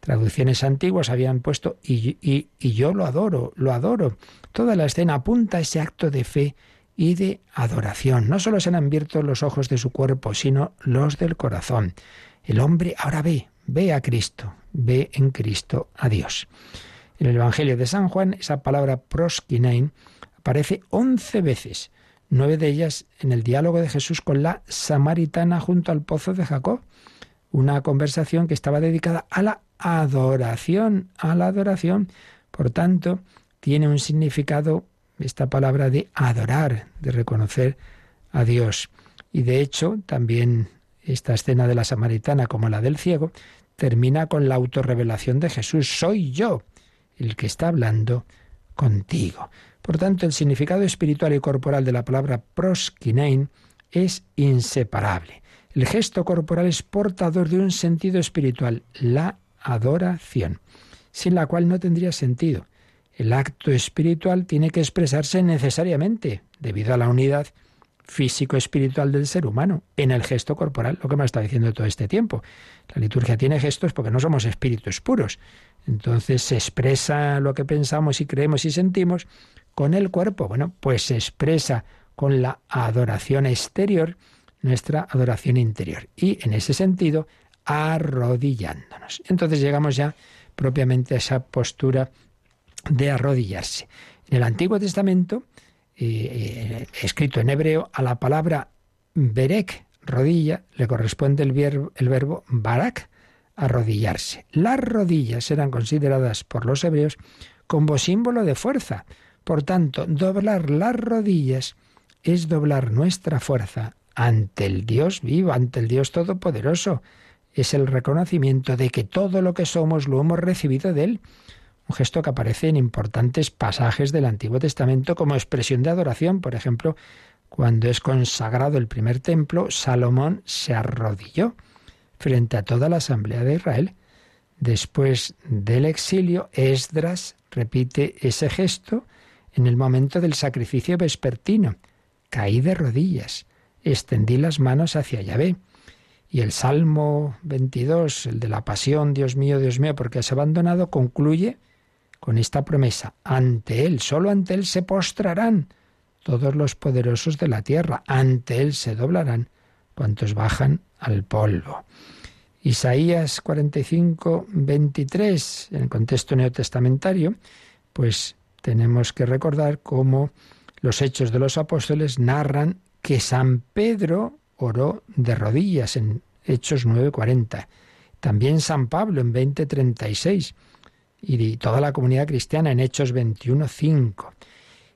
Traducciones antiguas habían puesto, y, y, y yo lo adoro, lo adoro. Toda la escena apunta a ese acto de fe y de adoración. No solo se han abierto los ojos de su cuerpo, sino los del corazón. El hombre ahora ve, ve a Cristo, ve en Cristo a Dios. En el Evangelio de San Juan, esa palabra proskinein aparece once veces, nueve de ellas en el diálogo de Jesús con la samaritana junto al pozo de Jacob, una conversación que estaba dedicada a la adoración, a la adoración. Por tanto, tiene un significado esta palabra de adorar, de reconocer a Dios. Y de hecho, también esta escena de la samaritana como la del ciego termina con la autorrevelación de Jesús. Soy yo el que está hablando contigo. Por tanto, el significado espiritual y corporal de la palabra proskinein es inseparable. El gesto corporal es portador de un sentido espiritual, la adoración, sin la cual no tendría sentido. El acto espiritual tiene que expresarse necesariamente, debido a la unidad físico-espiritual del ser humano, en el gesto corporal, lo que me estado diciendo todo este tiempo. La liturgia tiene gestos porque no somos espíritus puros. Entonces se expresa lo que pensamos y creemos y sentimos con el cuerpo. Bueno, pues se expresa con la adoración exterior nuestra adoración interior. Y en ese sentido, arrodillándonos. Entonces llegamos ya propiamente a esa postura de arrodillarse. En el Antiguo Testamento, eh, eh, escrito en hebreo, a la palabra berek, rodilla, le corresponde el verbo, el verbo barak, arrodillarse. Las rodillas eran consideradas por los hebreos como símbolo de fuerza. Por tanto, doblar las rodillas es doblar nuestra fuerza ante el Dios vivo, ante el Dios todopoderoso. Es el reconocimiento de que todo lo que somos lo hemos recibido de Él. Un gesto que aparece en importantes pasajes del Antiguo Testamento como expresión de adoración. Por ejemplo, cuando es consagrado el primer templo, Salomón se arrodilló frente a toda la asamblea de Israel. Después del exilio, Esdras repite ese gesto en el momento del sacrificio vespertino. Caí de rodillas, extendí las manos hacia Yahvé. Y el Salmo 22, el de la pasión, Dios mío, Dios mío, porque has abandonado, concluye con esta promesa. Ante Él, solo ante Él se postrarán todos los poderosos de la tierra. Ante Él se doblarán cuantos bajan al polvo. Isaías 45, 23, en el contexto neotestamentario, pues tenemos que recordar cómo los hechos de los apóstoles narran que San Pedro oró de rodillas en Hechos 9:40. También San Pablo en 20:36 y toda la comunidad cristiana en Hechos 21:5.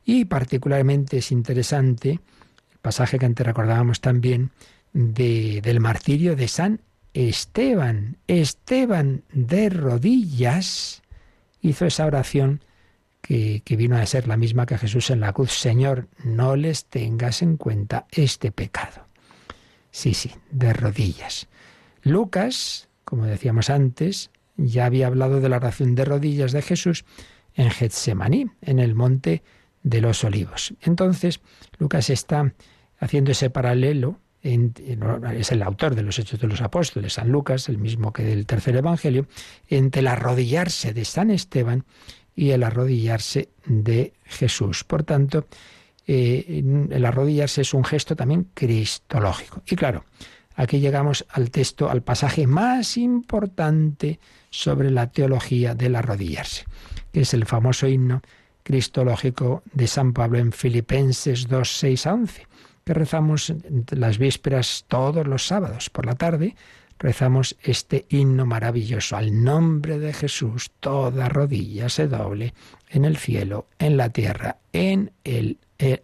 Y particularmente es interesante el pasaje que antes recordábamos también de, del martirio de San Esteban. Esteban de rodillas hizo esa oración que, vino a ser la misma que Jesús en la cruz. Señor, no les tengas en cuenta este pecado. Sí, sí, de rodillas. Lucas, como decíamos antes, ya había hablado de la oración de rodillas de Jesús en Getsemaní, en el monte de los olivos. Entonces, Lucas está haciendo ese paralelo es el autor de los Hechos de los Apóstoles, San Lucas, el mismo que del tercer Evangelio, entre el arrodillarse de San Esteban y el arrodillarse de Jesús. Por tanto, eh, el arrodillarse es un gesto también cristológico. Y claro, aquí llegamos al texto, al pasaje más importante sobre la teología del arrodillarse, que es el famoso himno cristológico de San Pablo en Filipenses 2, 6 a 11 que rezamos las vísperas todos los sábados por la tarde, rezamos este himno maravilloso. Al nombre de Jesús, toda rodilla se doble en el cielo, en la tierra, en el,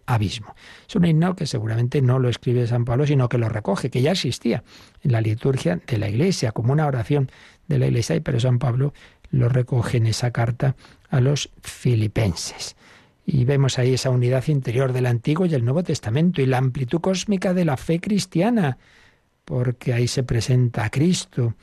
abismo. Es un himno que seguramente no lo escribe San Pablo, sino que lo recoge, que ya existía en la liturgia de la Iglesia, como una oración de la Iglesia, pero San Pablo lo recoge en esa carta a los filipenses. Y vemos ahí esa unidad interior del Antiguo y el Nuevo Testamento y la amplitud cósmica de la fe cristiana, porque ahí se presenta a Cristo,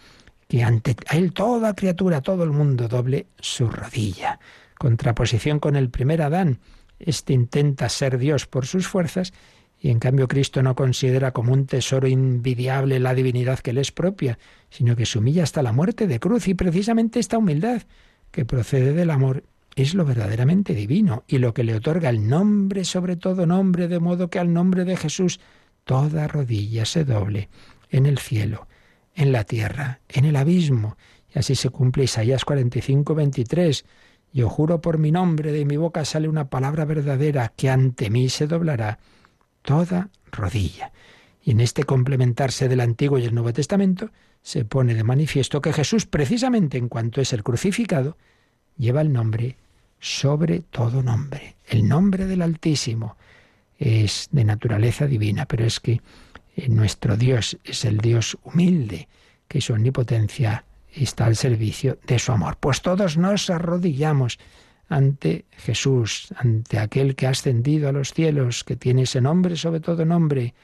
que ante él toda criatura, todo el mundo doble su rodilla. Contraposición con el primer Adán, este intenta ser Dios por sus fuerzas y en cambio Cristo no considera como un tesoro invidiable la divinidad que le es propia, sino que se humilla hasta la muerte de cruz. Y precisamente esta humildad que procede del amor es lo verdaderamente divino y lo que le otorga el nombre sobre todo nombre, de modo que al nombre de Jesús toda rodilla se doble en el cielo, en la tierra, en el abismo. Y así se cumple Isaías 45, 23. Yo juro por mi nombre, de mi boca sale una palabra verdadera, que ante mí se doblará toda rodilla. Y en este complementarse del Antiguo y el Nuevo Testamento se pone de manifiesto que Jesús, precisamente en cuanto es el crucificado, lleva el nombre sobre todo nombre. El nombre del Altísimo es de naturaleza divina, pero es que nuestro Dios es el Dios humilde, que su omnipotencia está al servicio de su amor. Pues todos nos arrodillamos ante Jesús, ante aquel que ha ascendido a los cielos, que tiene ese nombre sobre todo nombre.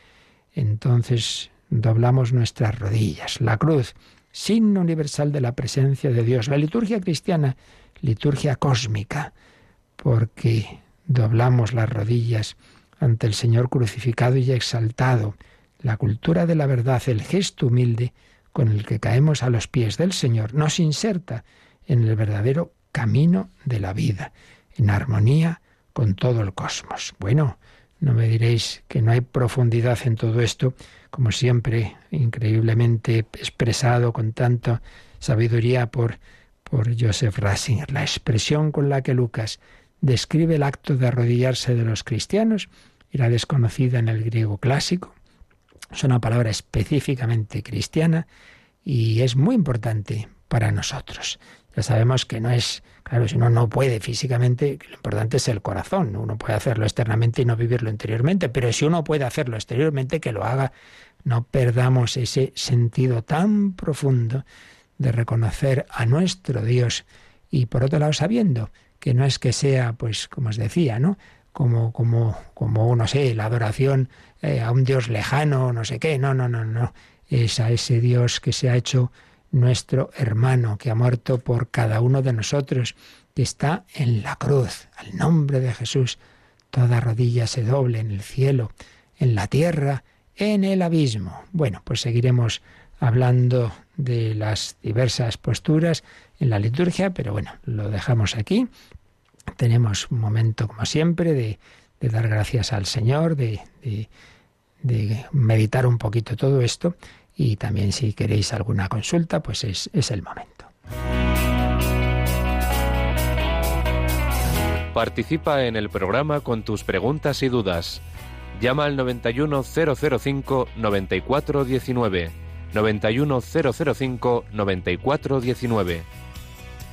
Entonces doblamos nuestras rodillas. La cruz, signo universal de la presencia de Dios. La liturgia cristiana liturgia cósmica, porque doblamos las rodillas ante el Señor crucificado y exaltado, la cultura de la verdad, el gesto humilde con el que caemos a los pies del Señor, nos inserta en el verdadero camino de la vida, en armonía con todo el cosmos. Bueno, no me diréis que no hay profundidad en todo esto, como siempre, increíblemente expresado con tanta sabiduría por por Joseph Ratzinger. La expresión con la que Lucas describe el acto de arrodillarse de los cristianos era desconocida en el griego clásico. Es una palabra específicamente cristiana y es muy importante para nosotros. Ya sabemos que no es, claro, si uno no puede físicamente, lo importante es el corazón. Uno puede hacerlo externamente y no vivirlo interiormente, pero si uno puede hacerlo exteriormente, que lo haga. No perdamos ese sentido tan profundo de reconocer a nuestro Dios y por otro lado sabiendo que no es que sea, pues, como os decía, ¿no? Como, como, como, no sé, la adoración eh, a un Dios lejano, no sé qué, no, no, no, no. Es a ese Dios que se ha hecho nuestro hermano, que ha muerto por cada uno de nosotros, que está en la cruz. Al nombre de Jesús, toda rodilla se doble en el cielo, en la tierra, en el abismo. Bueno, pues seguiremos hablando de las diversas posturas en la liturgia, pero bueno, lo dejamos aquí. Tenemos un momento, como siempre, de, dar gracias al Señor, de, meditar un poquito todo esto y también si queréis alguna consulta, pues es, es el momento. Participa en el programa con tus preguntas y dudas. Llama al 91005 9419.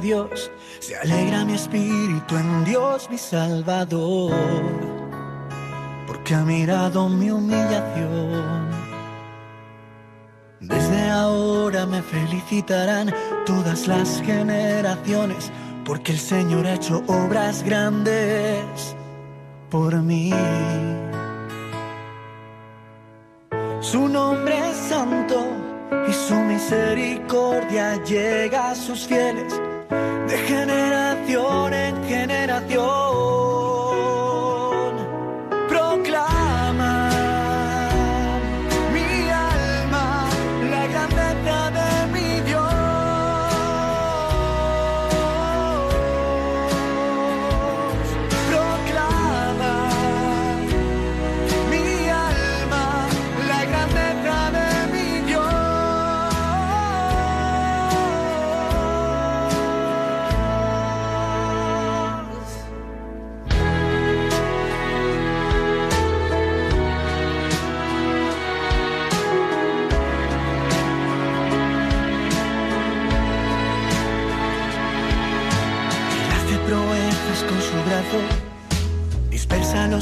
Dios se alegra mi espíritu en Dios mi Salvador, porque ha mirado mi humillación. Desde ahora me felicitarán todas las generaciones, porque el Señor ha hecho obras grandes por mí. Su nombre es santo y su misericordia llega a sus fieles de generación en generación.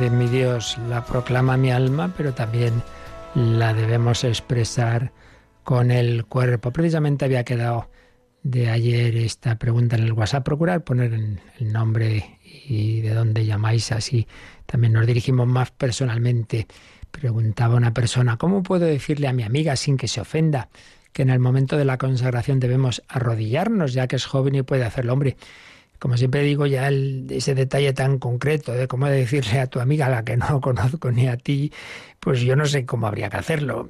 de mi Dios la proclama mi alma, pero también la debemos expresar con el cuerpo. Precisamente había quedado de ayer esta pregunta en el WhatsApp. Procurar poner el nombre y de dónde llamáis, así también nos dirigimos más personalmente. Preguntaba una persona, ¿cómo puedo decirle a mi amiga sin que se ofenda que en el momento de la consagración debemos arrodillarnos, ya que es joven y puede hacerlo. Hombre, como siempre digo, ya ese detalle tan concreto de cómo decirle a tu amiga, a la que no conozco ni a ti, pues yo no sé cómo habría que hacerlo.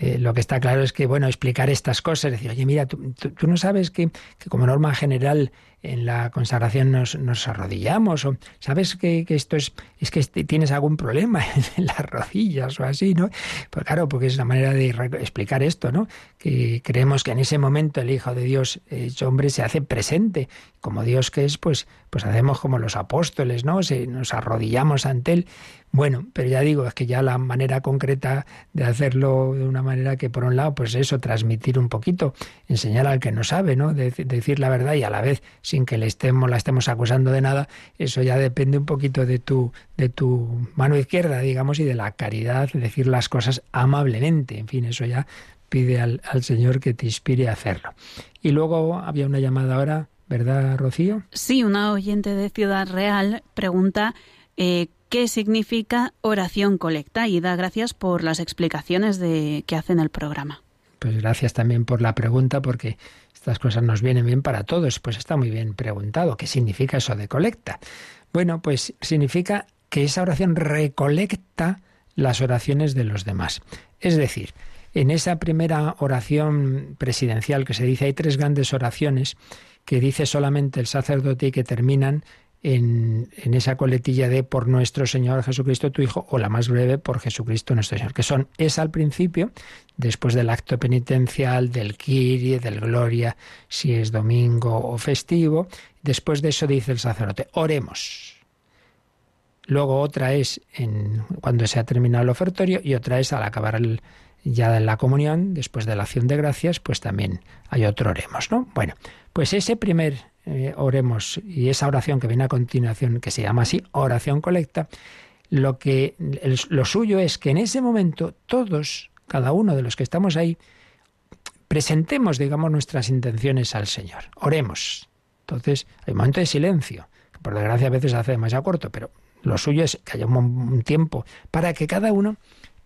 Eh, lo que está claro es que, bueno, explicar estas cosas, decir, oye, mira, tú, no sabes que, que, como norma general en la consagración nos, nos arrodillamos, o sabes que, esto es, es que tienes algún problema en las rodillas o así, ¿no? Pues claro, porque es la manera de explicar esto, ¿no? Que creemos que en ese momento el Hijo de Dios hecho hombre se hace presente, como Dios que es, pues, pues hacemos como los apóstoles, ¿no? Se, nos arrodillamos ante Él. Bueno, pero ya digo, es que ya la manera concreta de hacerlo de una manera que, por un lado, pues eso, transmitir un poquito, enseñar al que no sabe, ¿no? De, decir la verdad y a la vez, sin que le estemos, la estemos acusando de nada, eso ya depende un poquito de tu, de tu mano izquierda, digamos, y de la caridad, decir las cosas amablemente. En fin, eso ya pide al, al Señor que te inspire a hacerlo. Y luego había una llamada ahora, ¿verdad, Rocío? Sí, una oyente de Ciudad Real pregunta eh, qué significa oración colecta y da gracias por las explicaciones de, que hace en el programa. Pues gracias también por la pregunta, porque estas cosas nos vienen bien para todos. Pues está muy bien preguntado. ¿Qué significa eso de colecta? Bueno, pues significa que esa oración recolecta las oraciones de los demás. Es decir, en esa primera oración presidencial que se dice, hay tres grandes oraciones que dice solamente el sacerdote y que terminan en, esa coletilla de por nuestro Señor Jesucristo tu Hijo, o la más breve, por Jesucristo nuestro Señor, que son es al principio, después del acto penitencial, del Kyrie, del Gloria, si es domingo o festivo. Después de eso dice el sacerdote, oremos. Luego otra es en, cuando se ha terminado el ofertorio y otra es al acabar el, ya en la comunión, después de la acción de gracias, pues también hay otro oremos, ¿no? Bueno, pues ese primer eh, oremos y esa oración que viene a continuación, que se llama así, oración colecta, lo que lo suyo es que en ese momento todos, cada uno de los que estamos ahí, presentemos, digamos, nuestras intenciones al Señor. Oremos. Entonces, hay un momento de silencio, por desgracia a veces se hace demasiado corto, pero lo suyo es que haya un tiempo para que cada uno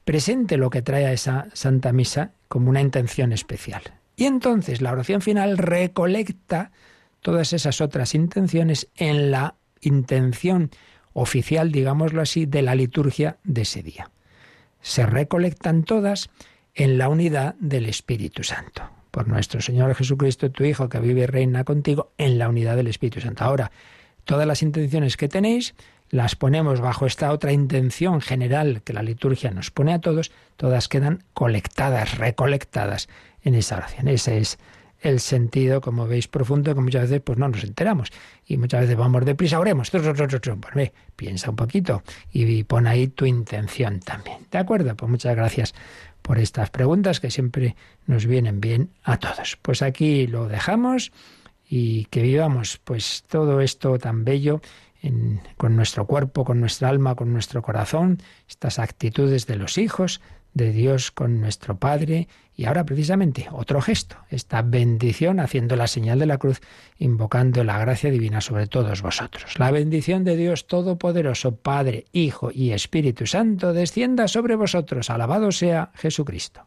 presente lo que trae a esa Santa Misa como una intención especial. Y entonces la oración final recolecta todas esas otras intenciones en la intención oficial, digámoslo así, de la liturgia de ese día. Se recolectan todas en la unidad del Espíritu Santo. Por nuestro Señor Jesucristo, tu Hijo, que vive y reina contigo, en la unidad del Espíritu Santo. Ahora, todas las intenciones que tenéis las ponemos bajo esta otra intención general que la liturgia nos pone a todos, todas quedan colectadas, recolectadas en esa oración. Ese es el sentido, como veis, profundo, que muchas veces pues no nos enteramos. Y muchas veces vamos deprisa, oremos. Pues ve, piensa un poquito y pon ahí tu intención también. ¿De acuerdo? Pues muchas gracias por estas preguntas que siempre nos vienen bien a todos. Pues aquí lo dejamos y que vivamos pues todo esto tan bello con nuestro cuerpo, con nuestra alma, con nuestro corazón, estas actitudes de los hijos, de Dios con nuestro Padre y ahora precisamente otro gesto, esta bendición haciendo la señal de la cruz, invocando la gracia divina sobre todos vosotros. La bendición de Dios Todopoderoso, Padre, Hijo y Espíritu Santo, descienda sobre vosotros. Alabado sea Jesucristo.